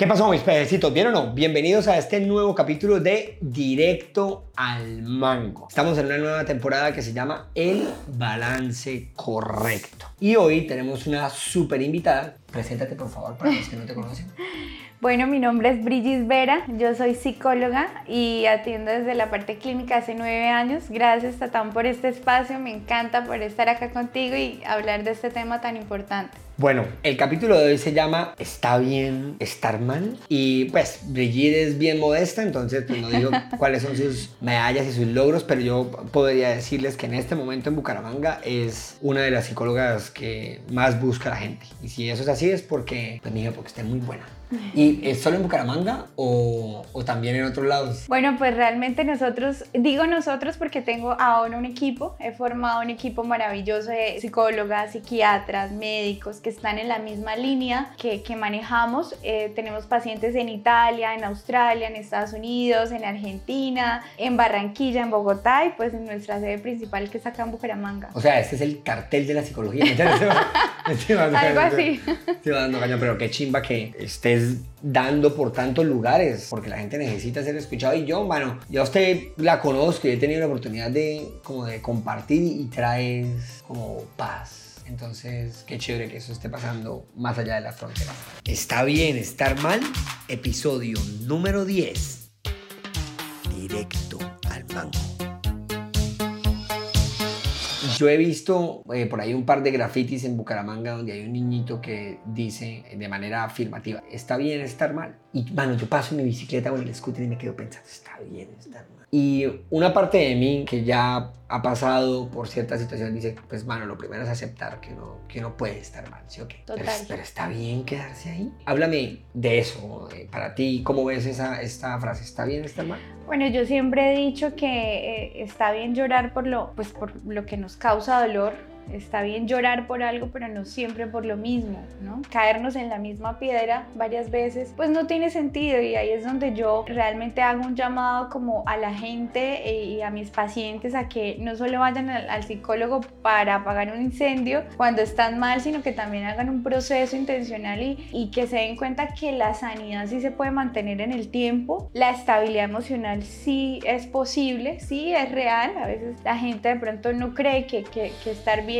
¿Qué pasó, mis pececitos? ¿Bien o no? Bienvenidos a este nuevo capítulo de Directo al Mango. Estamos en una nueva temporada que se llama El Balance Correcto. Y hoy tenemos una súper invitada. Preséntate, por favor, para los que no te conocen. Bueno, mi nombre es Brigis Vera, yo soy psicóloga y atiendo desde la parte clínica hace nueve años. Gracias, Tatán, por este espacio, me encanta por estar acá contigo y hablar de este tema tan importante. Bueno, el capítulo de hoy se llama ¿Está bien estar mal? Y pues Brigitte es bien modesta, entonces pues, no digo cuáles son sus medallas y sus logros, pero yo podría decirles que en este momento en Bucaramanga es una de las psicólogas que más busca la gente. Y si eso es así es porque, pues mira, porque está muy buena. ¿Y es solo en Bucaramanga o, o, también en otros lados? Bueno, pues realmente nosotros, digo nosotros porque tengo ahora un equipo, he formado un equipo maravilloso de psicólogas, psiquiatras, médicos que están en la misma línea que, que manejamos. Eh, tenemos pacientes en Italia, en Australia, en Estados Unidos, en Argentina, en Barranquilla, en Bogotá y pues en nuestra sede principal que es acá en Bucaramanga. O sea, este es el cartel de la psicología. Algo así. Estoy dando caño, pero qué chimba que estés dando por tantos lugares, porque la gente necesita ser escuchado. Y yo, bueno, ya usted la conozco y he tenido la oportunidad de, como de compartir y traes como paz entonces, qué chévere que eso esté pasando más allá de la frontera. Está bien estar mal, episodio número 10. Directo al mango. Yo he visto eh, por ahí un par de grafitis en Bucaramanga donde hay un niñito que dice de manera afirmativa, está bien estar mal. Y, bueno, yo paso mi bicicleta o el scooter y me quedo pensando, está bien estar mal. Y una parte de mí que ya ha pasado por cierta situación dice, pues bueno, lo primero es aceptar que uno, que uno puede estar mal, ¿sí o qué? Total. Pero, está bien quedarse ahí. Háblame de eso, para ti, ¿cómo ves esa, esta frase? ¿Está bien estar mal? Bueno, yo siempre he dicho que eh, está bien llorar por lo, pues por lo que nos causa dolor, Está bien llorar por algo, pero no siempre por lo mismo, ¿no? Caernos en la misma piedra varias veces, pues no tiene sentido y ahí es donde yo realmente hago un llamado como a la gente eh, y a mis pacientes a que no solo vayan al, psicólogo para apagar un incendio cuando están mal, sino que también hagan un proceso intencional y, y que se den cuenta que la sanidad sí se puede mantener en el tiempo, la estabilidad emocional sí es posible, sí es real, a veces la gente de pronto no cree que, que, que estar bien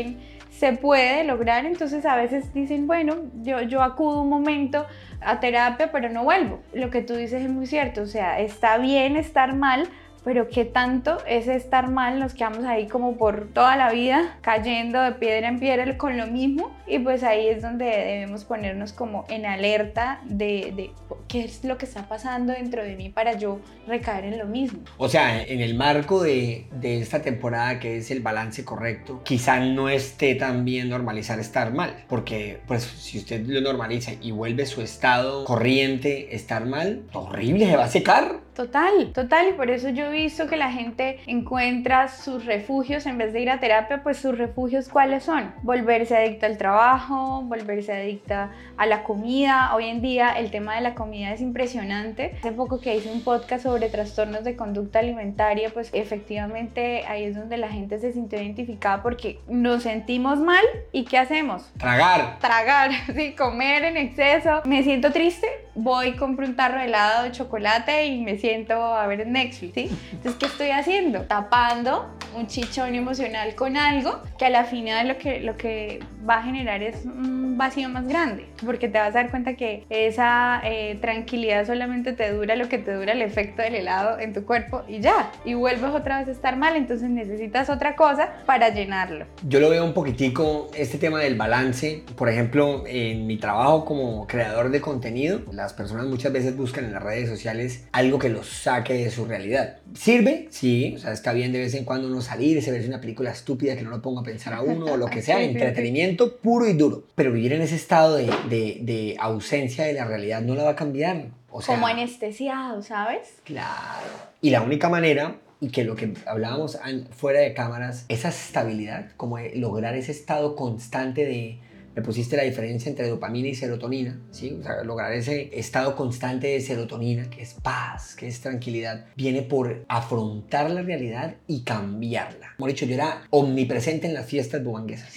se puede lograr, entonces a veces dicen, bueno, yo, yo acudo un momento a terapia, pero no vuelvo. Lo que tú dices es muy cierto, o sea, está bien estar mal, pero qué tanto es estar mal, nos quedamos ahí como por toda la vida cayendo de piedra en piedra con lo mismo y pues ahí es donde debemos ponernos como en alerta de, de, qué es lo que está pasando dentro de mí para yo recaer en lo mismo. O sea, en el marco de, esta temporada que es el balance correcto, quizá no esté tan bien normalizar estar mal, porque pues si usted lo normaliza y vuelve su estado corriente estar mal, horrible, se va a secar. Total, total, y por eso yo he visto que la gente encuentra sus refugios en vez de ir a terapia, pues sus refugios cuáles son? Volverse adicta al trabajo, volverse adicta a la comida. Hoy en día el tema de la comida es impresionante. Hace poco que hice un podcast sobre trastornos de conducta alimentaria, pues efectivamente ahí es donde la gente se sintió identificada porque nos sentimos mal y ¿qué hacemos? Tragar. Tragar, sí, comer en exceso. Me siento triste, voy, compro un tarro de helado de chocolate y me siento a ver Netflix, ¿sí? Entonces, ¿qué estoy haciendo? Tapando un chichón emocional con algo que a la final lo que, lo que va a generar es un vacío más grande, porque te vas a dar cuenta que esa eh, tranquilidad solamente te dura lo que te dura el efecto del helado en tu cuerpo y ya, y vuelves otra vez a estar mal, entonces necesitas otra cosa para llenarlo. Yo lo veo un poquitico, este tema del balance, por ejemplo, en mi trabajo como creador de contenido, las personas muchas veces buscan en las redes sociales algo que los saque de su realidad. ¿Sirve? Sí, o sea, está bien de vez en cuando uno salir, se ver una película estúpida que no lo ponga a pensar a uno o lo que sea, entretenimiento puro y duro. Pero vivir en ese estado de, de, de ausencia de la realidad no la va a cambiar. O sea, Como anestesiado, ¿sabes? Claro. Y la única manera y que lo que hablábamos fuera de cámaras, esa estabilidad, como lograr ese estado constante de me pusiste la diferencia entre dopamina y serotonina, ¿sí? O sea, lograr ese estado constante de serotonina, que es paz, que es tranquilidad, viene por afrontar la realidad y cambiarla. Como he dicho, yo era omnipresente en las fiestas bumanguesas.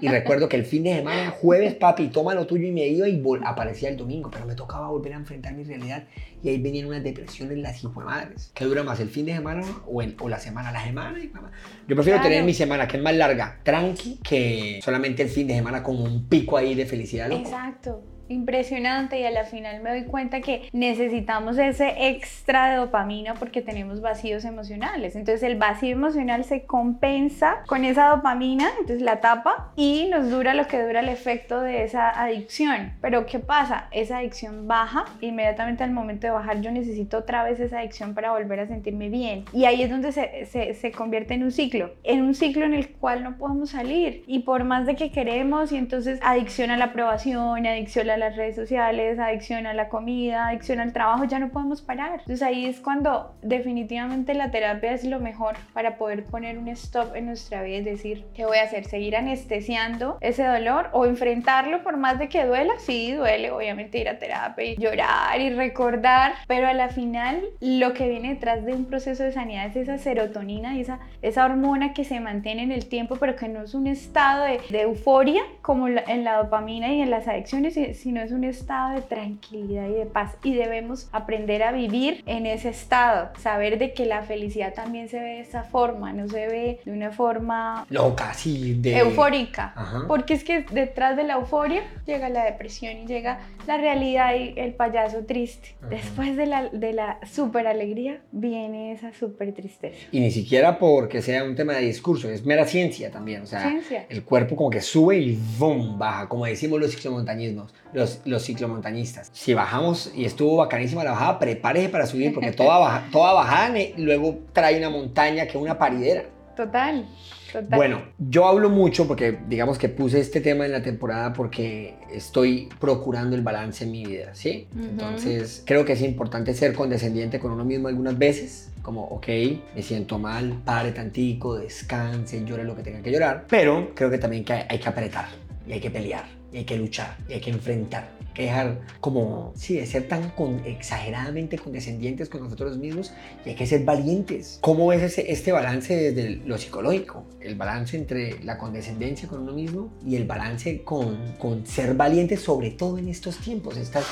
Y recuerdo que el fin de semana, jueves, papi, toma lo tuyo y me iba y aparecía el domingo, pero me tocaba volver a enfrentar mi realidad y ahí venían unas depresiones las madres. ¿Qué dura más, el fin de semana o, o la semana? La semana. Yo prefiero tener mi semana, que es más larga, tranqui, que solamente el fin de semana como un pico ahí de felicidad. Exacto impresionante y a la final me doy cuenta que necesitamos ese extra de dopamina porque tenemos vacíos emocionales. Entonces el vacío emocional se compensa con esa dopamina, entonces la tapa y nos dura lo que dura el efecto de esa adicción. Pero ¿qué pasa? Esa adicción baja, inmediatamente al momento de bajar yo necesito otra vez esa adicción para volver a sentirme bien. Y ahí es donde se, se, se convierte en un ciclo, en un ciclo en el cual no podemos salir. Y por más de que queremos y entonces adicción a la aprobación, adicción a las redes sociales, adicción a la comida, adicción al trabajo, ya no podemos parar. Entonces ahí es cuando definitivamente la terapia es lo mejor para poder poner un stop en nuestra vida y decir, ¿qué voy a hacer? ¿Seguir anestesiando ese dolor o enfrentarlo por más de que duela? Sí, duele, obviamente ir a terapia y llorar y recordar, pero a la final lo que viene detrás de un proceso de sanidad es esa serotonina y esa, esa hormona que se mantiene en el tiempo, pero que no es un estado de, de euforia como en la dopamina y en las adicciones, sino es un estado de tranquilidad y de paz y debemos aprender a vivir en ese estado, saber de que la felicidad también se ve de esa forma, no se ve de una forma loca, sí, de... eufórica, porque es que detrás de la euforia llega la depresión y llega la realidad y el payaso triste. Después de la, de la super alegría viene esa super tristeza. Y ni siquiera porque sea un tema de discurso, es mera ciencia también, o sea, ciencia. el cuerpo como que sube y ¡bum! baja, como decimos los ciclomontañismos los, los ciclomontañistas. Si bajamos y estuvo bacanísima la bajada, prepárese para subir porque toda, baja, toda bajada luego trae una montaña que una paridera. Total. Total. Bueno, yo hablo mucho porque digamos que puse este tema en la temporada porque estoy procurando el balance en mi vida, ¿sí? Entonces creo que es importante ser condescendiente con uno mismo algunas veces, como, ok, me siento mal, pare tantico, descanse, llore lo que tenga que llorar, pero creo que también que hay que apretar y hay que pelear y hay que luchar y hay que enfrentar. Hay que dejar como, sí, de ser tan con, exageradamente condescendientes con nosotros mismos y hay que ser valientes. ¿Cómo ves ese, este balance desde lo psicológico? El balance entre la condescendencia con uno mismo y el balance con, con ser valiente, sobre todo en estos tiempos. Estás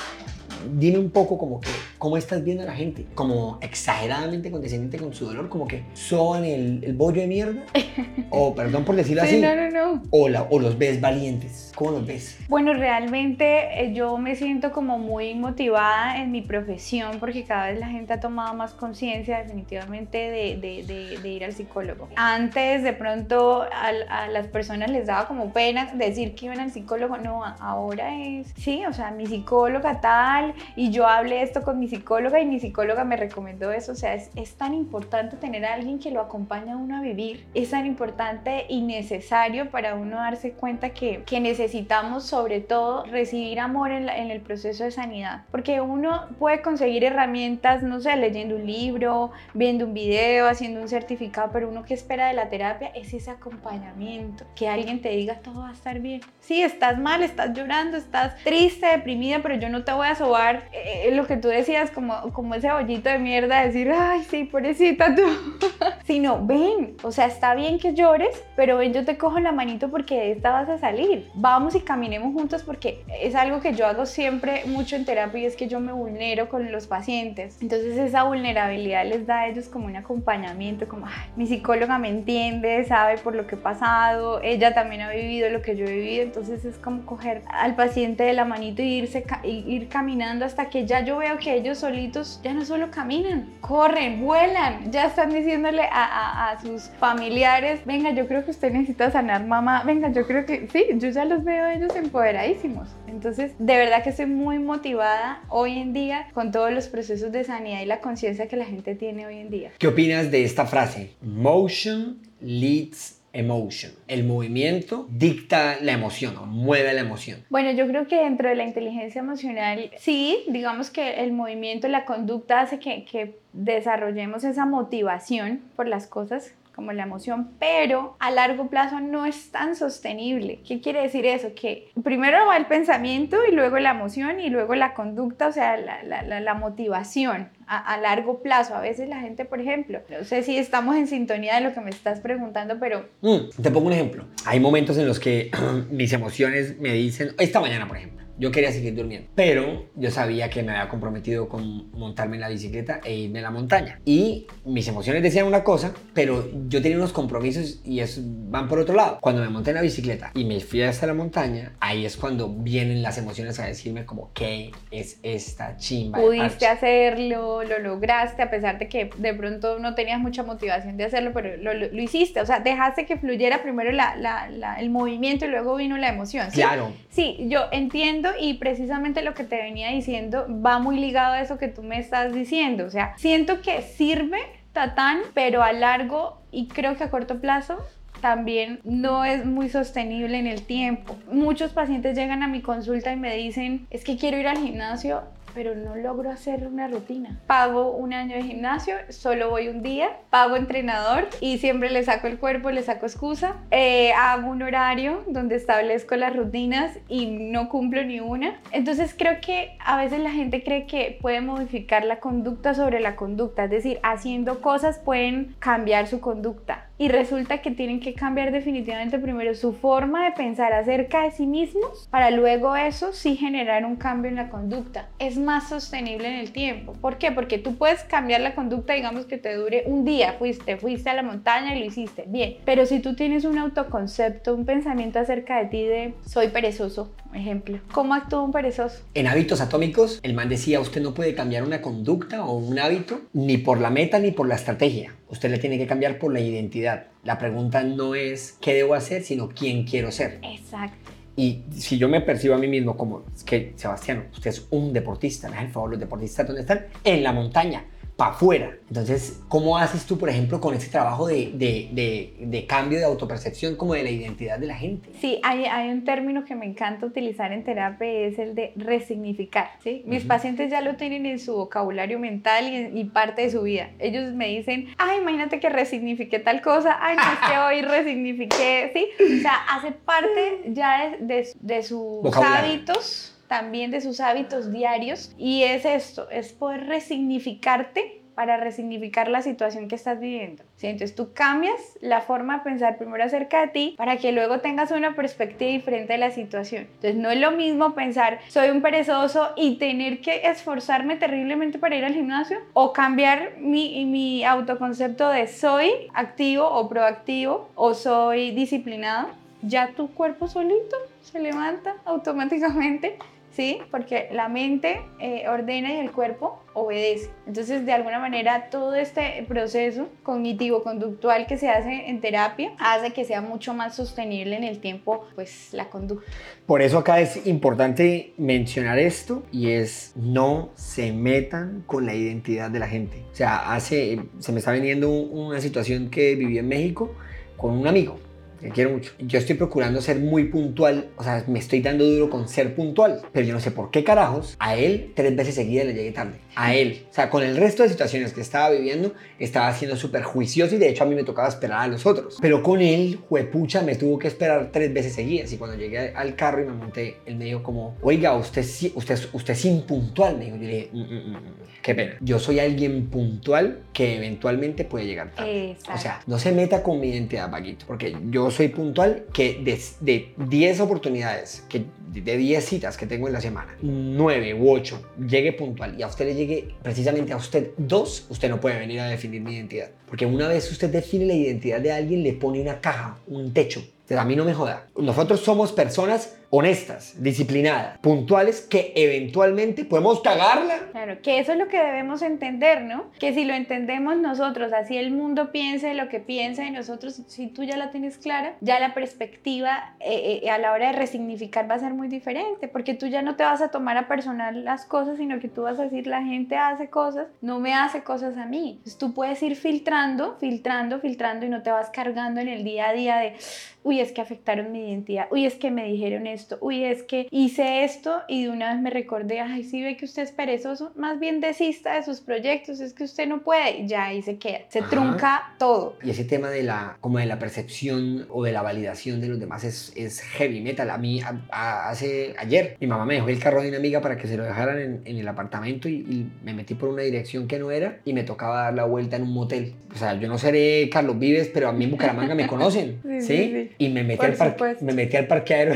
dime un poco como que, cómo estás viendo a la gente, como exageradamente condescendiente con su dolor, como que son el, el bollo de mierda, o perdón por decirlo así, no, no, no. O, la, o los ves valientes, ¿cómo los ves? Bueno, realmente eh, yo me siento como muy motivada en mi profesión porque cada vez la gente ha tomado más conciencia definitivamente de, de, de, ir al psicólogo. Antes de pronto a, a las personas les daba como pena decir que iban al psicólogo, no, ahora es, sí, o sea, mi psicóloga tal, y yo hablé esto con mi psicóloga y mi psicóloga me recomendó eso. O sea, es, es tan importante tener a alguien que lo acompañe a uno a vivir. Es tan importante y necesario para uno darse cuenta que, que necesitamos sobre todo recibir amor en, en el proceso de sanidad. Porque uno puede conseguir herramientas, no sé, leyendo un libro, viendo un video, haciendo un certificado, pero uno que espera de la terapia es ese acompañamiento. Que alguien te diga todo va a estar bien. Sí, estás mal, estás llorando, estás triste, deprimida, pero yo no te voy a eh, lo que tú decías, como, como ese bollito de mierda, decir, ay, sí, pobrecita tú. Sino, ven, o sea, está bien que llores, pero ven, yo te cojo la manito porque de esta vas a salir. Vamos y caminemos juntos porque es algo que yo hago siempre mucho en terapia y es que yo me vulnero con los pacientes. Entonces esa vulnerabilidad les da a ellos como un acompañamiento, como, ay, mi psicóloga me entiende, sabe por lo que he pasado, ella también ha vivido lo que yo he vivido, entonces es como coger al paciente de la manito y irse, ir caminando hasta que ya yo veo que ellos solitos ya no solo caminan, corren, vuelan, ya están diciéndole a, a, sus familiares, venga, yo creo que usted necesita sanar mamá, venga, yo creo que sí, yo ya los veo ellos empoderadísimos. Entonces, de verdad que estoy muy motivada hoy en día con todos los procesos de sanidad y la conciencia que la gente tiene hoy en día. ¿Qué opinas de esta frase? Motion leads emotion. El movimiento dicta la emoción o mueve la emoción. Bueno, yo creo que dentro de la inteligencia emocional, sí, digamos que el movimiento, la conducta hace que, que desarrollemos esa motivación por las cosas como la emoción, pero a largo plazo no es tan sostenible. ¿Qué quiere decir eso? Que primero va el pensamiento y luego la emoción y luego la conducta, o sea, la, motivación a, largo plazo. A veces la gente, por ejemplo, no sé si estamos en sintonía de lo que me estás preguntando, pero... Mm, te pongo un ejemplo. Hay momentos en los que mis emociones me dicen, esta mañana, por ejemplo, yo quería seguir durmiendo, pero yo sabía que me había comprometido con montarme en la bicicleta e irme a la montaña. Y mis emociones decían una cosa, pero yo tenía unos compromisos y eso van por otro lado. Cuando me monté en la bicicleta y me fui hasta la montaña, ahí es cuando vienen las emociones a decirme como, ¿qué es esta chimba? Pudiste hacerlo, lo lograste, a pesar de que de pronto no tenías mucha motivación de hacerlo, pero lo, lo, hiciste. O sea, dejaste que fluyera primero la, la, el movimiento y luego vino la emoción. Claro. Sí, yo entiendo y precisamente lo que te venía diciendo va muy ligado a eso que tú me estás diciendo. O sea, siento que sirve Tatán, pero a largo y creo que a corto plazo también no es muy sostenible en el tiempo. Muchos pacientes llegan a mi consulta y me dicen, es que quiero ir al gimnasio pero no logro hacer una rutina. Pago un año de gimnasio, solo voy un día, pago entrenador y siempre le saco el cuerpo, le saco excusa. Eh, hago un horario donde establezco las rutinas y no cumplo ni una. Entonces creo que a veces la gente cree que puede modificar la conducta sobre la conducta, es decir, haciendo cosas pueden cambiar su conducta y resulta que tienen que cambiar definitivamente primero su forma de pensar acerca de sí mismos para luego eso sí generar un cambio en la conducta. Es más sostenible en el tiempo. ¿Por qué? Porque tú puedes cambiar la conducta, digamos que te dure un día, fuiste, fuiste a la montaña y lo hiciste, bien. Pero si tú tienes un autoconcepto, un pensamiento acerca de ti de soy perezoso, ejemplo, ¿cómo actúa un perezoso? En hábitos atómicos, el man decía, usted no puede cambiar una conducta o un hábito ni por la meta ni por la estrategia. Usted le tiene que cambiar por la identidad. La pregunta no es qué debo hacer, sino quién quiero ser. Exacto. Y si yo me percibo a mí mismo como, es que Sebastián, usted es un deportista, me el favor, los deportistas, ¿dónde están? En la montaña para afuera. Entonces, ¿cómo haces tú, por ejemplo, con ese trabajo de, de, de, cambio de autopercepción como de la identidad de la gente? Sí, hay, hay, un término que me encanta utilizar en terapia, es el de resignificar. ¿sí? Mis pacientes ya lo tienen en su vocabulario mental y, y, parte de su vida. Ellos me dicen, ay, imagínate que resignifiqué tal cosa, ay, no es que hoy resignifiqué, ¿sí? O sea, hace parte ya de, de sus hábitos también de sus hábitos diarios y es esto, es poder resignificarte para resignificar la situación que estás viviendo. ¿sí? Entonces tú cambias la forma de pensar primero acerca de ti para que luego tengas una perspectiva diferente de la situación. Entonces no es lo mismo pensar soy un perezoso y tener que esforzarme terriblemente para ir al gimnasio o cambiar mi, mi autoconcepto de soy activo o proactivo o soy disciplinado. Ya tu cuerpo solito se levanta automáticamente ¿sí? Porque la mente eh, ordena y el cuerpo obedece. Entonces, de alguna manera, todo este proceso cognitivo-conductual que se hace en terapia hace que sea mucho más sostenible en el tiempo, pues, la conducta. Por eso acá es importante mencionar esto y es no se metan con la identidad de la gente. O sea, hace, se me está viniendo una situación que viví en México con un amigo que quiero mucho. Yo estoy procurando ser muy puntual, o sea, me estoy dando duro con ser puntual, pero yo no sé por qué carajos a él tres veces seguidas le llegué tarde. A él. O sea, con el resto de situaciones que estaba viviendo, estaba siendo súper juicioso y de hecho a mí me tocaba esperar a los otros. Pero con él, juepucha, me tuvo que esperar tres veces seguidas y cuando llegué al carro y me monté, él me dijo como, oiga, usted, usted, usted es impuntual. Me dijo, yo le dije, mm, mm, mm, qué pena. Yo soy alguien puntual que eventualmente puede llegar tarde. O sea, no se meta con mi identidad, vaguito, porque yo soy puntual que de, 10 oportunidades, que de 10 citas que tengo en la semana, 9 u 8 llegue puntual y a usted le llegue precisamente a usted dos, usted no puede venir a definir mi identidad. Porque una vez usted define la identidad de alguien, le pone una caja, un techo. A mí no me joda. Nosotros somos personas honestas, disciplinadas, puntuales, que eventualmente podemos cagarla. Claro, que eso es lo que debemos entender, ¿no? Que si lo entendemos nosotros, así el mundo piense lo que piensa de nosotros, si tú ya la tienes clara, ya la perspectiva eh, eh, a la hora de resignificar va a ser muy diferente, porque tú ya no te vas a tomar a personal las cosas, sino que tú vas a decir, la gente hace cosas, no me hace cosas a mí. Entonces tú puedes ir filtrando, filtrando, filtrando y no te vas cargando en el día a día de, uy, es que afectaron mi identidad, uy, es que me dijeron eso esto, uy, es que hice esto y de una vez me recordé, ay, sí ve que usted es perezoso, más bien desista de sus proyectos, es que usted no puede, ya ahí se queda, se trunca todo. Y ese tema de la, como de la percepción o de la validación de los demás es, es heavy metal. A mí, hace ayer, mi mamá me dejó el carro de una amiga para que se lo dejaran en, en el apartamento y, y, me metí por una dirección que no era y me tocaba dar la vuelta en un motel. O sea, yo no seré Carlos Vives, pero a mí en Bucaramanga me conocen, ¿sí? ¿sí? Y me metí, al me metí al parqueadero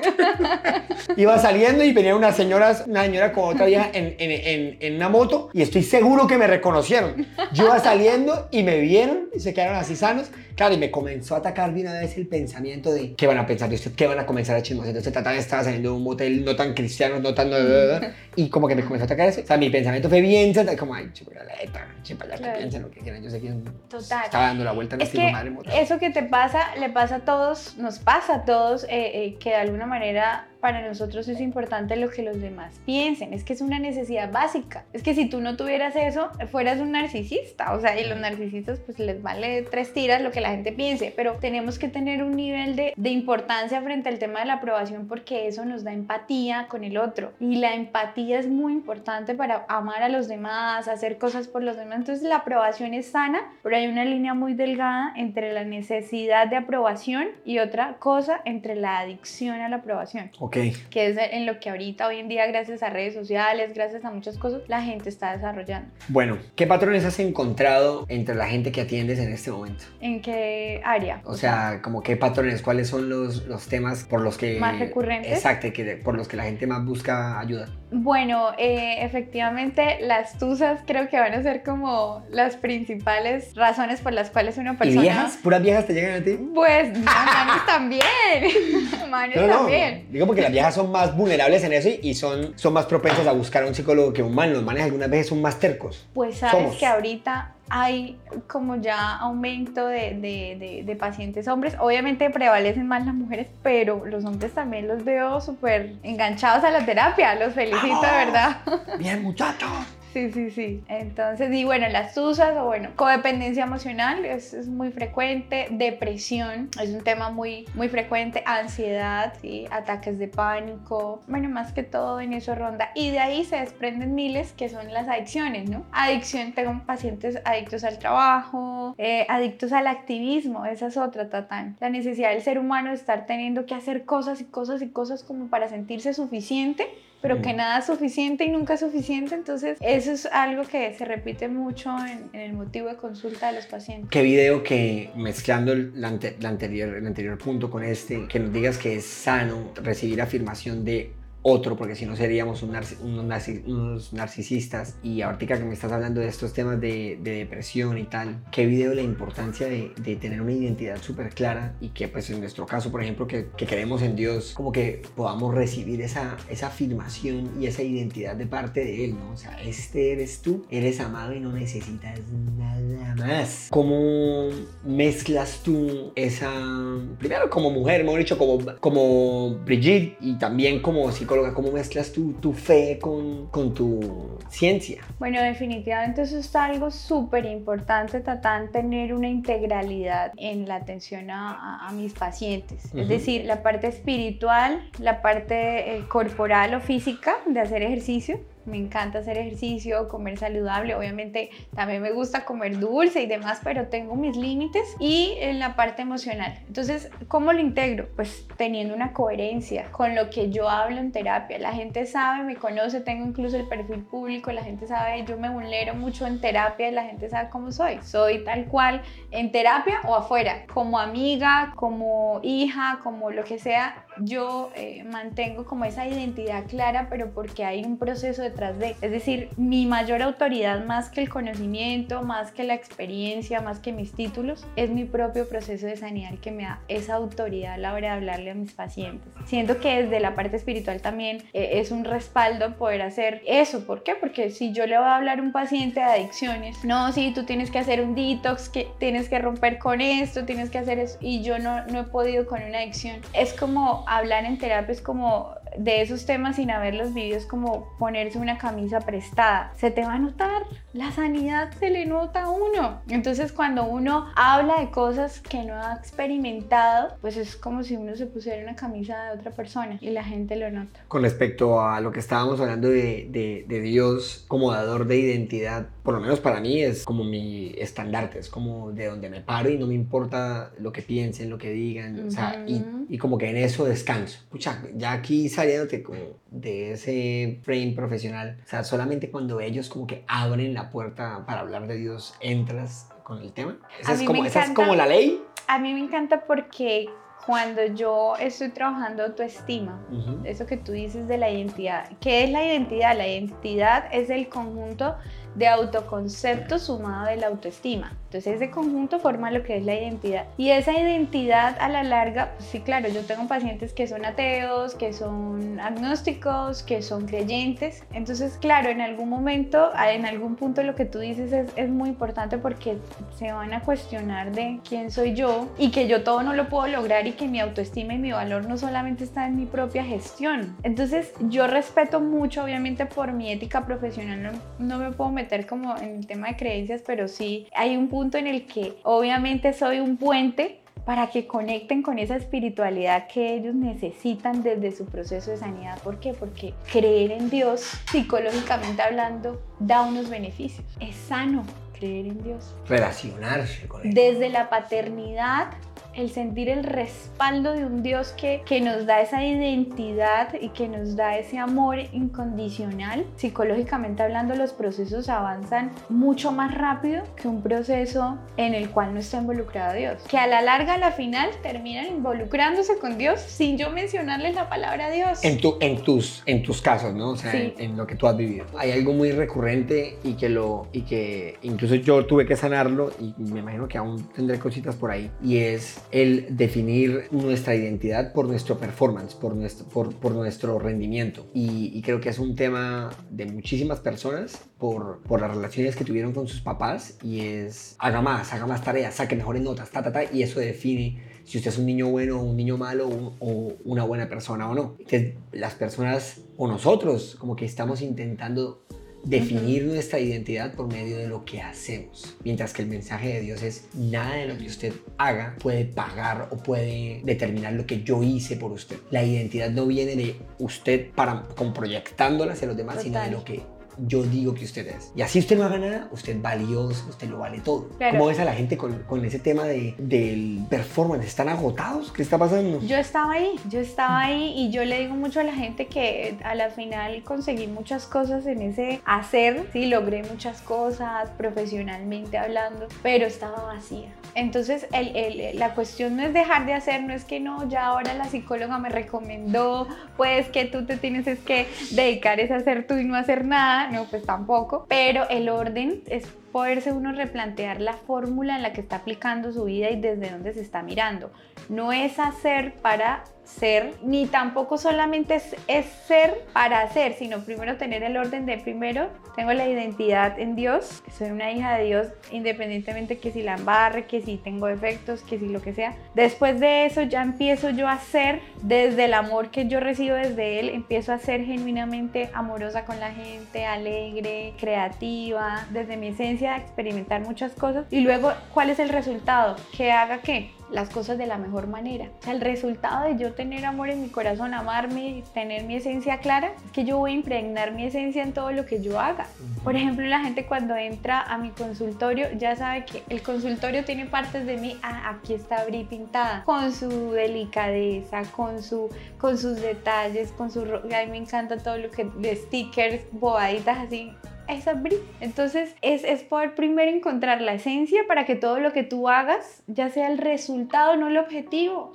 Iba saliendo y venía una señora, una señora con otra vieja en, en, en, en, una moto y estoy seguro que me reconocieron. Yo iba saliendo y me vieron y se quedaron así sanos. Claro, y me comenzó a atacar de una vez el pensamiento de ¿qué van a pensar de usted? ¿Qué van a comenzar a chismosear? Entonces trataba estaba saliendo de un motel no tan cristiano, no tan... y como que me comenzó a atacar eso. O sea, mi pensamiento fue bien, como, ay, chipa, ya que piensen lo que quieran. Yo sé quién Total. estaba dando la vuelta en es que madre Eso que te pasa, le pasa a todos, nos pasa a todos, eh, eh, que de alguna manera para nosotros es importante lo que los demás piensen. Es que es una necesidad básica. Es que si tú no tuvieras eso, fueras un narcisista. O sea, y los narcisistas pues les vale tres tiras lo que la gente piense. Pero tenemos que tener un nivel de, de importancia frente al tema de la aprobación porque eso nos da empatía con el otro. Y la empatía es muy importante para amar a los demás, hacer cosas por los demás. Entonces la aprobación es sana, pero hay una línea muy delgada entre la necesidad de aprobación y otra cosa entre la adicción a la aprobación. Que es en lo que ahorita, hoy en día, gracias a redes sociales, gracias a muchas cosas, la gente está desarrollando. Bueno, ¿qué patrones has encontrado entre la gente que atiendes en este momento? ¿En qué área? O, sea, como qué patrones, cuáles son los, los temas por los que... Más recurrentes. Exacto, que, por los que la gente más busca ayuda. Bueno, eh, efectivamente, las tusas creo que van a ser como las principales razones por las cuales una persona... ¿Y viejas? ¿Puras viejas te llegan a ti? Pues, manes también. manes también. Digo porque las viejas son más vulnerables en eso y, son, son más propensas a buscar a un psicólogo que un man. Los manes algunas veces son más tercos. Pues sabes que ahorita hay como ya aumento de, de, de, pacientes hombres. Obviamente prevalecen más las mujeres, pero los hombres también los veo súper enganchados a la terapia. Los felicito, de verdad. Bien, muchachos. Sí, sí, sí. Entonces, y bueno, las usas o bueno, codependencia emocional es, es, muy frecuente, depresión es un tema muy, muy frecuente, ansiedad, ¿sí? ataques de pánico, bueno, más que todo en eso ronda. Y de ahí se desprenden miles que son las adicciones, ¿no? Adicción, tengo pacientes adictos al trabajo, eh, adictos al activismo, esa es otra, Tatán. La necesidad del ser humano de estar teniendo que hacer cosas y cosas y cosas como para sentirse suficiente pero que nada es suficiente y nunca es suficiente. Entonces, eso es algo que se repite mucho en, el motivo de consulta de los pacientes. Qué video que mezclando el, anterior, el anterior punto con este, que nos digas que es sano recibir afirmación de otro, porque si no seríamos unos, narcisistas. Y ahorita que me estás hablando de estos temas de, depresión y tal, ¿qué video la importancia de, tener una identidad súper clara y que pues en nuestro caso, por ejemplo, que, que, creemos en Dios, como que podamos recibir esa, esa afirmación y esa identidad de parte de Él, ¿no? O sea, este eres tú, eres amado y no necesitas nada más. ¿Cómo mezclas tú esa, primero como mujer, hemos dicho, como, como Brigitte y también como psicóloga? ¿Cómo mezclas tu, tu fe con, con, tu ciencia? Bueno, definitivamente eso es algo súper importante, Tatán, tener una integralidad en la atención a, a, mis pacientes. Es decir, la parte espiritual, la parte eh, corporal o física de hacer ejercicio, me encanta hacer ejercicio, comer saludable, obviamente también me gusta comer dulce y demás, pero tengo mis límites y en la parte emocional. Entonces, ¿cómo lo integro? Pues teniendo una coherencia con lo que yo hablo en terapia. La gente sabe, me conoce, tengo incluso el perfil público, la gente sabe, yo me vulnero mucho en terapia y la gente sabe cómo soy. Soy tal cual en terapia o afuera, como amiga, como hija, como lo que sea, yo eh, mantengo como esa identidad clara, pero porque hay un proceso detrás de. Es decir, mi mayor autoridad más que el conocimiento, más que la experiencia, más que mis títulos, es mi propio proceso de sanidad que me da esa autoridad a la hora de hablarle a mis pacientes. Siento que desde la parte espiritual también eh, es un respaldo poder hacer eso. ¿Por qué? Porque si yo le voy a hablar a un paciente de adicciones, no, sí, tú tienes que hacer un detox, que tienes que romper con esto, tienes que hacer eso, y yo no, no he podido con una adicción. Es como hablar en terapia es como de esos temas sin haber los vídeos como ponerse una camisa prestada. Se te va a notar, la sanidad se le nota a uno. Entonces cuando uno habla de cosas que no ha experimentado, pues es como si uno se pusiera una camisa de otra persona y la gente lo nota. Con respecto a lo que estábamos hablando de, de, de Dios como dador de identidad, por lo menos para mí es como mi estandarte, es como de donde me paro y no me importa lo que piensen, lo que digan, o sea, y, y, como que en eso descanso. Pucha, ya aquí saliéndote como de ese frame profesional, o sea, solamente cuando ellos como que abren la puerta para hablar de Dios, entras con el tema. Esa, es como, esa es como la ley. A mí me encanta porque cuando yo estoy trabajando autoestima, eso que tú dices de la identidad. ¿Qué es la identidad? La identidad es el conjunto de autoconcepto sumado de la autoestima. Entonces ese conjunto forma lo que es la identidad. Y esa identidad a la larga, pues sí, claro, yo tengo pacientes que son ateos, que son agnósticos, que son creyentes. Entonces, claro, en algún momento, en algún punto lo que tú dices es, es muy importante porque se van a cuestionar de quién soy yo y que yo todo no lo puedo lograr y que mi autoestima y mi valor no solamente está en mi propia gestión. Entonces, yo respeto mucho, obviamente, por mi ética profesional, no, no me puedo meter como en el tema de creencias, pero sí hay un punto en el que obviamente soy un puente para que conecten con esa espiritualidad que ellos necesitan desde su proceso de sanidad. ¿Por qué? Porque creer en Dios, psicológicamente hablando, da unos beneficios. Es sano creer en Dios. Relacionarse con Él. Desde la paternidad el sentir el respaldo de un Dios que, que nos da esa identidad y que nos da ese amor incondicional. Psicológicamente hablando, los procesos avanzan mucho más rápido que un proceso en el cual no está involucrado Dios. Que a la larga, a la final, terminan involucrándose con Dios sin yo mencionarles la palabra Dios. En, tu, en, tus, en tus casos, ¿no? O sea, en, en, lo que tú has vivido. Hay algo muy recurrente y que, lo, y que incluso yo tuve que sanarlo y me imagino que aún tendré cositas por ahí. Y es el definir nuestra identidad por nuestro performance, por nuestro, por, por nuestro rendimiento. Y, y, creo que es un tema de muchísimas personas por, por, las relaciones que tuvieron con sus papás y es haga más, haga más tareas, saque mejores notas, ta, ta, ta, y eso define si usted es un niño bueno o un niño malo o, o una buena persona o no. Entonces, las personas o nosotros como que estamos intentando definir nuestra identidad por medio de lo que hacemos. Mientras que el mensaje de Dios es nada de lo que usted haga puede pagar o puede determinar lo que yo hice por usted. La identidad no viene de usted para como proyectándola hacia los demás, Total. sino de lo que yo digo que usted es. Y así usted no haga nada, usted es valioso, usted lo vale todo. Claro. ¿Cómo ves a la gente con, con ese tema de, del performance? ¿Están agotados? ¿Qué está pasando? Yo estaba ahí, yo estaba ahí y yo le digo mucho a la gente que a la final conseguí muchas cosas en ese hacer, sí, logré muchas cosas profesionalmente hablando, pero estaba vacía. Entonces, el, el, la cuestión no es dejar de hacer, no es que no, ya ahora la psicóloga me recomendó, pues que tú te tienes es que dedicar es a hacer tú y no hacer nada, no, pues tampoco, pero el orden es poderse uno replantear la fórmula en la que está aplicando su vida y desde dónde se está mirando. No es hacer para ser, ni tampoco solamente es, es, ser para hacer, sino primero tener el orden de primero, tengo la identidad en Dios, que soy una hija de Dios, independientemente que si la embarre, que si tengo defectos, que si lo que sea. Después de eso ya empiezo yo a ser, desde el amor que yo recibo desde Él, empiezo a ser genuinamente amorosa con la gente, alegre, creativa, desde mi esencia, a experimentar muchas cosas. Y luego, ¿cuál es el resultado? Que haga qué? las cosas de la mejor manera. O sea, el resultado de yo tener amor en mi corazón, amarme, tener mi esencia clara, es que yo voy a impregnar mi esencia en todo lo que yo haga. Por ejemplo, la gente cuando entra a mi consultorio ya sabe que el consultorio tiene partes de mí, ah, aquí está Bri pintada, con su delicadeza, con, su, con sus detalles, con su... A mí me encanta todo lo que de stickers, bobaditas así esa. Entonces es, es poder primero encontrar la esencia para que todo lo que tú hagas ya sea el resultado, no el objetivo.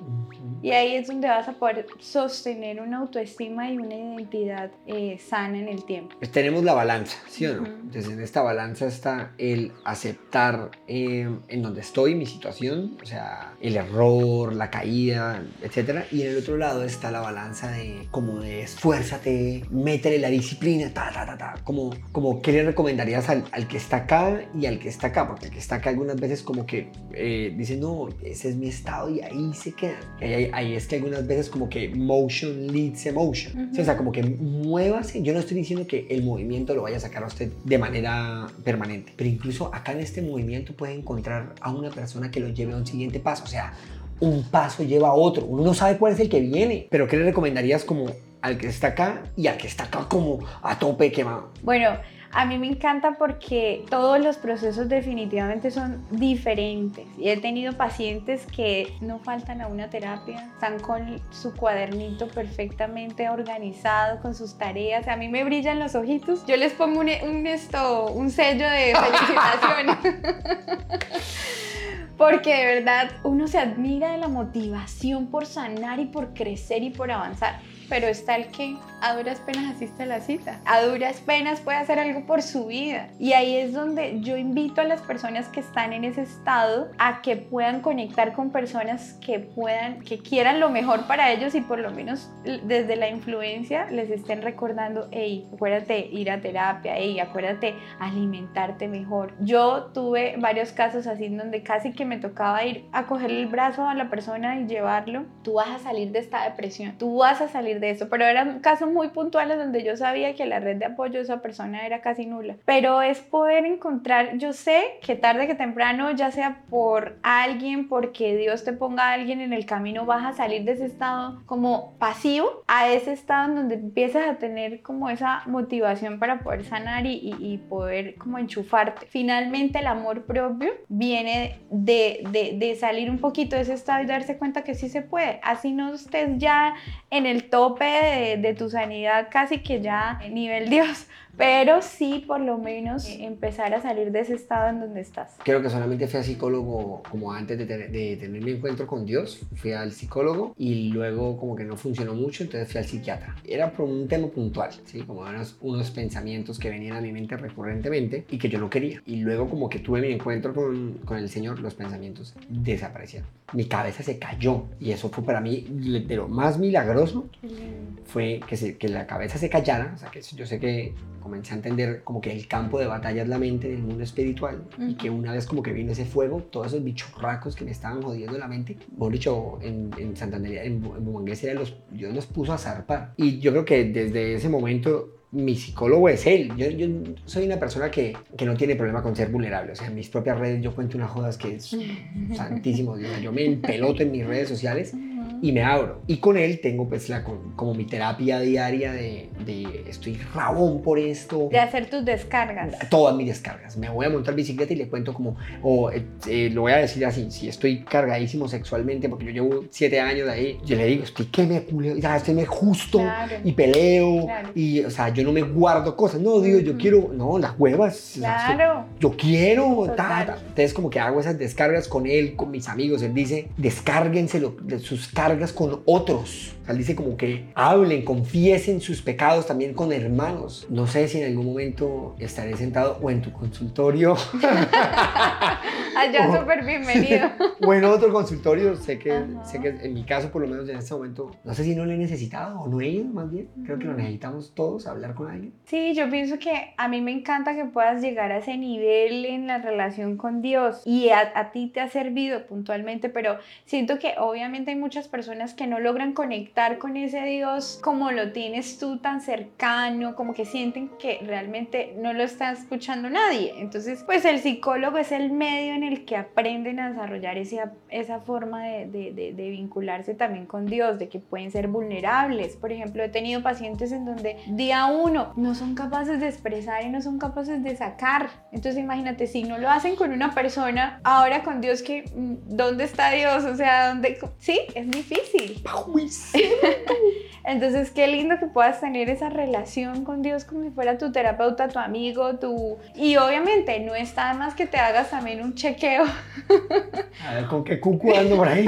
Y ahí es donde vas a poder sostener una autoestima y una identidad eh, sana en el tiempo. Pues tenemos la balanza, ¿sí o no? Uh -huh. Entonces en esta balanza está el aceptar eh, en donde estoy, mi situación, o sea, el error, la caída, etc. Y en el otro lado está la balanza de como de esfuérzate, métele la disciplina, ta, ta, ta, ta, como, como ¿qué le recomendarías al, al, que está acá y al que está acá? Porque el que está acá algunas veces como que eh, dice, no, ese es mi estado y ahí se queda. Ahí, ahí, es que algunas veces como que motion leads emotion. O sea, como que muévase. Yo no estoy diciendo que el movimiento lo vaya a sacar a usted de manera permanente, pero incluso acá en este movimiento puede encontrar a una persona que lo lleve a un siguiente paso. O sea, un paso lleva a otro. Uno no sabe cuál es el que viene, pero ¿qué le recomendarías como al que está acá y al que está acá como a tope quemado? Bueno, a mí me encanta porque todos los procesos definitivamente son diferentes. Y he tenido pacientes que no faltan a una terapia, están con su cuadernito perfectamente organizado, con sus tareas. A mí me brillan los ojitos. Yo les pongo un, un esto, un sello de felicitación. Porque de verdad uno se admira de la motivación por sanar y por crecer y por avanzar pero está el que a duras penas asiste a la cita, a duras penas puede hacer algo por su vida. Y ahí es donde yo invito a las personas que están en ese estado a que puedan conectar con personas que puedan, que quieran lo mejor para ellos y por lo menos desde la influencia les estén recordando, hey, acuérdate ir a terapia, hey, acuérdate alimentarte mejor. Yo tuve varios casos así donde casi que me tocaba ir a cogerle el brazo a la persona y llevarlo. Tú vas a salir de esta depresión, tú vas a salir de eso, pero eran casos muy puntuales donde yo sabía que la red de apoyo de esa persona era casi nula. Pero es poder encontrar, yo sé que tarde que temprano, ya sea por alguien, porque Dios te ponga a alguien en el camino, vas a salir de ese estado como pasivo a ese estado en donde empiezas a tener como esa motivación para poder sanar y, y, poder como enchufarte. Finalmente el amor propio viene de, de, de salir un poquito de ese estado y darse cuenta que sí se puede. Así no estés ya en el top de, tu sanidad casi que ya nivel Dios, pero sí por lo menos empezar a salir de ese estado en donde estás. Creo que solamente fui a psicólogo como antes de, tener mi encuentro con Dios, fui al psicólogo y luego como que no funcionó mucho, entonces fui al psiquiatra. Era por un tema puntual, ¿sí? como unos, unos pensamientos que venían a mi mente recurrentemente y que yo no quería. Y luego como que tuve mi encuentro con, con el Señor, los pensamientos desaparecieron. Mi cabeza se cayó y eso fue para mí de lo más milagroso fue que, se, que la cabeza se callara, o sea que yo sé que comencé a entender como que el campo de batalla es la mente del mundo espiritual y que una vez como que vino ese fuego, todos esos bichurracos que me estaban jodiendo la mente, por dicho, en, en Santander, en, en los, Dios los puso a zarpar. Y yo creo que desde ese momento mi psicólogo es él. Yo, yo, soy una persona que, que, no tiene problema con ser vulnerable. O sea, en mis propias redes yo cuento unas jodas que es santísimo Dios. Yo me empeloto en mis redes sociales y me abro. Y con él tengo pues la, como mi terapia diaria de, de, estoy rabón por esto. De hacer tus descargas. Todas mis descargas. Me voy a montar bicicleta y le cuento como, o eh, eh, lo voy a decir así, si estoy cargadísimo sexualmente, porque yo llevo siete años ahí, yo le digo, estoy que me culeo, estoy me justo y peleo y, o sea, yo no me guardo cosas. No, digo, yo quiero, no, las huevas. Claro. yo quiero, ta, Entonces como que hago esas descargas con él, con mis amigos. Él dice, descárguenselo de sus cargas con otros. O sea, dice como que hablen, confiesen sus pecados también con hermanos. No sé si en algún momento estaré sentado o en tu consultorio. Allá súper bienvenido. o en otro consultorio. Sé que, sé que en mi caso, por lo menos en este momento, no sé si no lo he necesitado o no he ido más bien. Creo que lo necesitamos todos, hablar con alguien. Sí, yo pienso que a mí me encanta que puedas llegar a ese nivel en la relación con Dios y a, a ti te ha servido puntualmente, pero siento que obviamente hay muchas personas que no logran conectar con ese Dios como lo tienes tú tan cercano, como que sienten que realmente no lo está escuchando nadie. Entonces, pues el psicólogo es el medio en el que aprenden a desarrollar esa, esa forma de, de, de, vincularse también con Dios, de que pueden ser vulnerables. Por ejemplo, he tenido pacientes en donde día uno no son capaces de expresar y no son capaces de sacar. Entonces, imagínate, si no lo hacen con una persona, ahora con Dios, que ¿dónde está Dios? O sea, ¿dónde? Sí, es muy difícil. Entonces, qué lindo que puedas tener esa relación con Dios como si fuera tu terapeuta, tu amigo, tu... Y obviamente no está más que te hagas también un chequeo. A ver, ¿con qué cucu ando por ahí?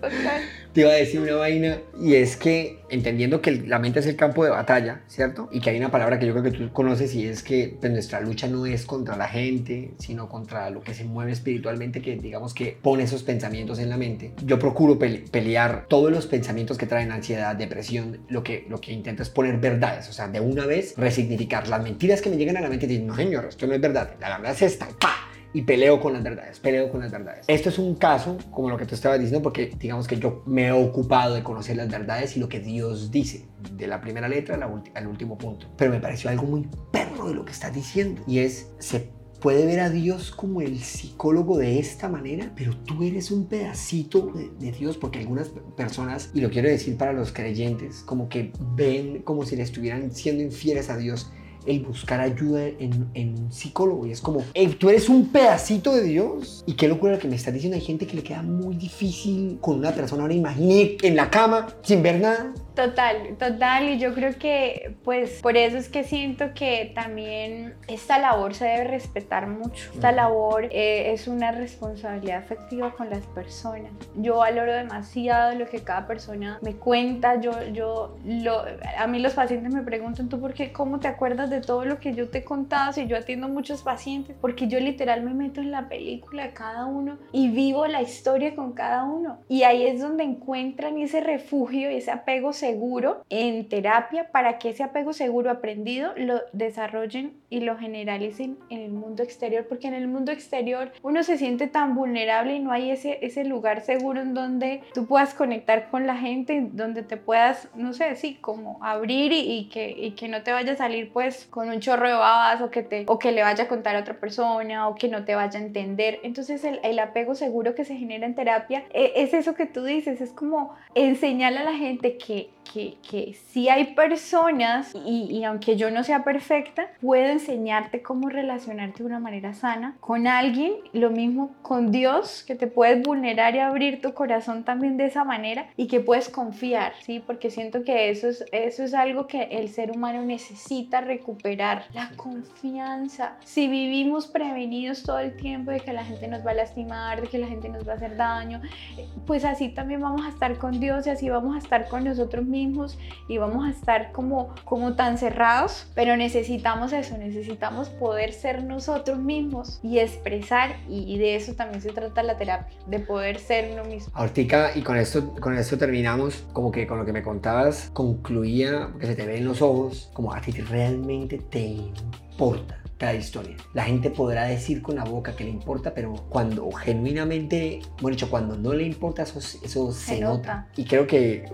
te iba a decir una vaina y es que entendiendo que la mente es el campo de batalla, ¿cierto? Y que hay una palabra que yo creo que tú conoces y es que pues, nuestra lucha no es contra la gente, sino contra lo que se mueve espiritualmente, que digamos que pone esos pensamientos en la mente. Yo procuro pelear todos los pensamientos que traen ansiedad, depresión, lo que, lo que intento es poner verdades, o sea, de una vez resignificar las mentiras que me llegan a la mente y decir, no señor, esto no es verdad, la verdad es esta, ¡pa! Y peleo con las verdades, peleo con las verdades. Esto es un caso, como lo que tú estabas diciendo, porque digamos que yo me he ocupado de conocer las verdades y lo que Dios dice, de la primera letra al último punto. Pero me pareció algo muy perro de lo que estás diciendo, y es, se puede ver a Dios como el psicólogo de esta manera, pero tú eres un pedacito de, de, Dios, porque algunas personas, y lo quiero decir para los creyentes, como que ven como si le estuvieran siendo infieles a Dios el buscar ayuda en, un psicólogo. Y es como, tú eres un pedacito de Dios. Y qué locura lo que me estás diciendo. Hay gente que le queda muy difícil con una persona. Ahora imagine en la cama, sin ver nada. Total, total, y yo creo que pues por eso es que siento que también esta labor se debe respetar mucho. Esta labor eh, es una responsabilidad afectiva con las personas. Yo valoro demasiado lo que cada persona me cuenta. Yo, yo, lo, a mí los pacientes me preguntan, ¿tú por qué, cómo te acuerdas de todo lo que yo te he contado si yo atiendo muchos pacientes? Porque yo literal me meto en la película de cada uno y vivo la historia con cada uno. Y ahí es donde encuentran ese refugio y ese apego seguro en terapia para que ese apego seguro aprendido lo desarrollen y lo generalicen en el mundo exterior, porque en el mundo exterior uno se siente tan vulnerable y no hay ese, ese lugar seguro en donde tú puedas conectar con la gente, donde te puedas, no sé, sí, como abrir y, que, y que no te vaya a salir pues con un chorro de babas o que, te, o que le vaya a contar a otra persona o que no te vaya a entender. Entonces el, el apego seguro que se genera en terapia es, es eso que tú dices, es como enseñarle a la gente que que, que sí hay personas y, y, aunque yo no sea perfecta, puedo enseñarte cómo relacionarte de una manera sana con alguien, lo mismo con Dios, que te puedes vulnerar y abrir tu corazón también de esa manera y que puedes confiar, ¿sí? Porque siento que eso es, eso es algo que el ser humano necesita recuperar, la confianza. Si vivimos prevenidos todo el tiempo de que la gente nos va a lastimar, de que la gente nos va a hacer daño, pues así también vamos a estar con Dios y así vamos a estar con nosotros mismos y vamos a estar como, como tan cerrados, pero necesitamos eso, necesitamos poder ser nosotros mismos y expresar y, de eso también se trata la terapia, de poder ser uno mismo. Ahorita, y con esto, con esto terminamos, como que con lo que me contabas, concluía, que se te ve en los ojos, como a ti realmente te importa cada historia. La gente podrá decir con la boca que le importa, pero cuando genuinamente, bueno, dicho, cuando no le importa, eso, eso se, nota. Y creo que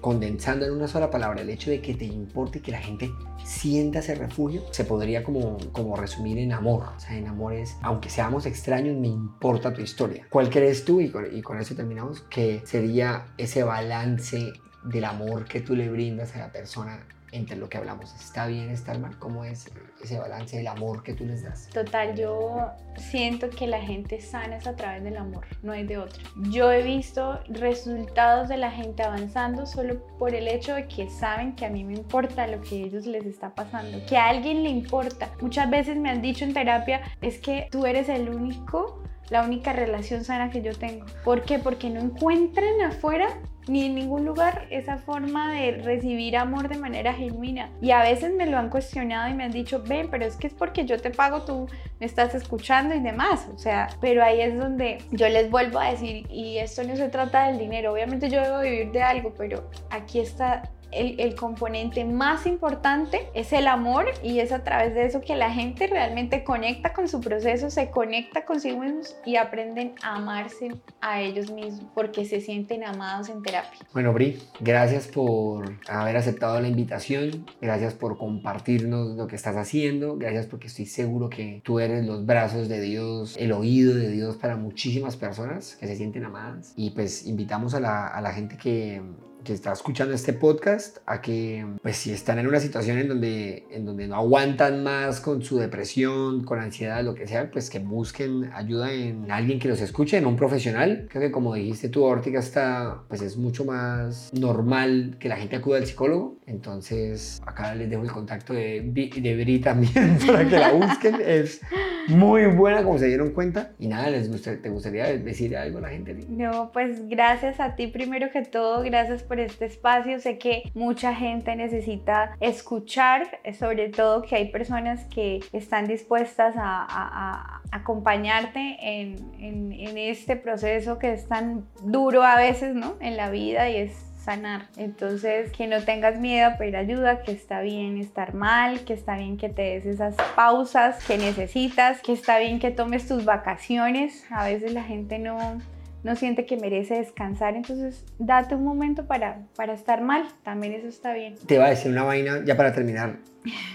condensando en una sola palabra, el hecho de que te importe y que la gente sienta ese refugio, se podría como, como resumir en amor. O sea, en amor es, aunque seamos extraños, me importa tu historia. ¿Cuál crees tú? Y con, y con eso terminamos, que sería ese balance del amor que tú le brindas a la persona entre lo que hablamos. ¿Está bien, está mal? ¿Cómo es ese balance del amor que tú les das? Total, yo siento que la gente sana es a través del amor, no es de otro. Yo he visto resultados de la gente avanzando solo por el hecho de que saben que a mí me importa lo que a ellos les está pasando, que a alguien le importa. Muchas veces me han dicho en terapia, es que tú eres el único la única relación sana que yo tengo. ¿Por qué? Porque no encuentran afuera ni en ningún lugar esa forma de recibir amor de manera genuina. Y a veces me lo han cuestionado y me han dicho, ven, pero es que es porque yo te pago, tú me estás escuchando y demás. O sea, pero ahí es donde yo les vuelvo a decir, y esto no se trata del dinero, obviamente yo debo vivir de algo, pero aquí está el, componente más importante es el amor y es a través de eso que la gente realmente conecta con su proceso, se conecta consigo mismos y aprenden a amarse a ellos mismos porque se sienten amados en terapia. Bueno, Bri, gracias por haber aceptado la invitación, gracias por compartirnos lo que estás haciendo, gracias porque estoy seguro que tú eres los brazos de Dios, el oído de Dios para muchísimas personas que se sienten amadas y pues invitamos a la, a la gente que que está escuchando este podcast a que, pues si están en una situación en donde, en donde no aguantan más con su depresión, con ansiedad, lo que sea, pues que busquen ayuda en alguien que los escuche, en un profesional. Creo que como dijiste tú, Órtica, está, pues es mucho más normal que la gente acuda al psicólogo. Entonces, acá les dejo el contacto de, de Bri también para que la busquen. Es muy buena, como se dieron cuenta. Y nada, les ¿te gustaría decir algo a la gente? No, pues gracias a ti primero que todo, gracias por este espacio. Sé que mucha gente necesita escuchar, sobre todo que hay personas que están dispuestas a, acompañarte en, en, en este proceso que es tan duro a veces, ¿no? En la vida y es sanar. Entonces, que no tengas miedo a pedir ayuda, que está bien estar mal, que está bien que te des esas pausas que necesitas, que está bien que tomes tus vacaciones. A veces la gente no, no siente que merece descansar, entonces date un momento para, para estar mal, también eso está bien. Te iba a decir una vaina, ya para terminar,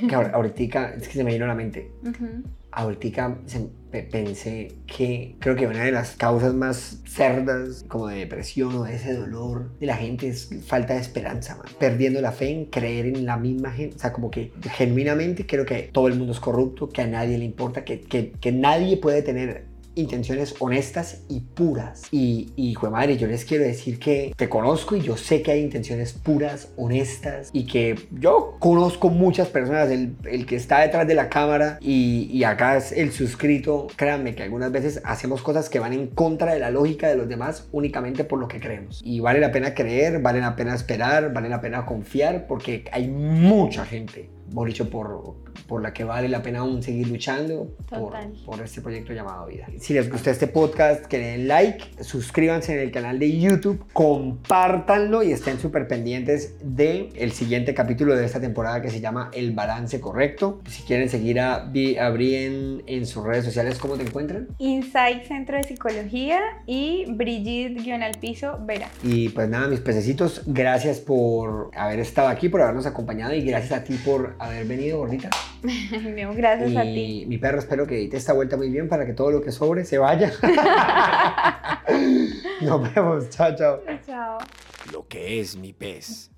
que ahorita es que se me vino a la mente. Ahorita pensé que creo que una de las causas más cerdas, como de depresión o de ese dolor de la gente, es falta de esperanza, man. perdiendo la fe en creer en la misma gente. O sea, como que genuinamente creo que todo el mundo es corrupto, que a nadie le importa, que, que, que nadie puede tener intenciones honestas y puras. Y, y madre, yo les quiero decir que te conozco y yo sé que hay intenciones puras, honestas y que yo conozco muchas personas, el, el que está detrás de la cámara y, y, acá es el suscrito, créanme que algunas veces hacemos cosas que van en contra de la lógica de los demás únicamente por lo que creemos. Y vale la pena creer, vale la pena esperar, vale la pena confiar porque hay mucha gente por dicho, por, por la que vale la pena aún seguir luchando por, por, este proyecto llamado Vida. Si les gusta este podcast, que den like, suscríbanse en el canal de YouTube, compártanlo y estén súper pendientes del el siguiente capítulo de esta temporada que se llama El Balance Correcto. Si quieren seguir a, a Bri en, sus redes sociales, ¿cómo te encuentran? Insight Centro de Psicología y Brigitte-Al Piso Vera. Y pues nada, mis pececitos, gracias por haber estado aquí, por habernos acompañado y gracias a ti por haber venido, gordita. gracias a ti. Mi perro espero que te esta vuelta muy bien para que todo lo que sobre se vaya. Nos vemos. Chao, chao. Chao. Lo que es mi pez.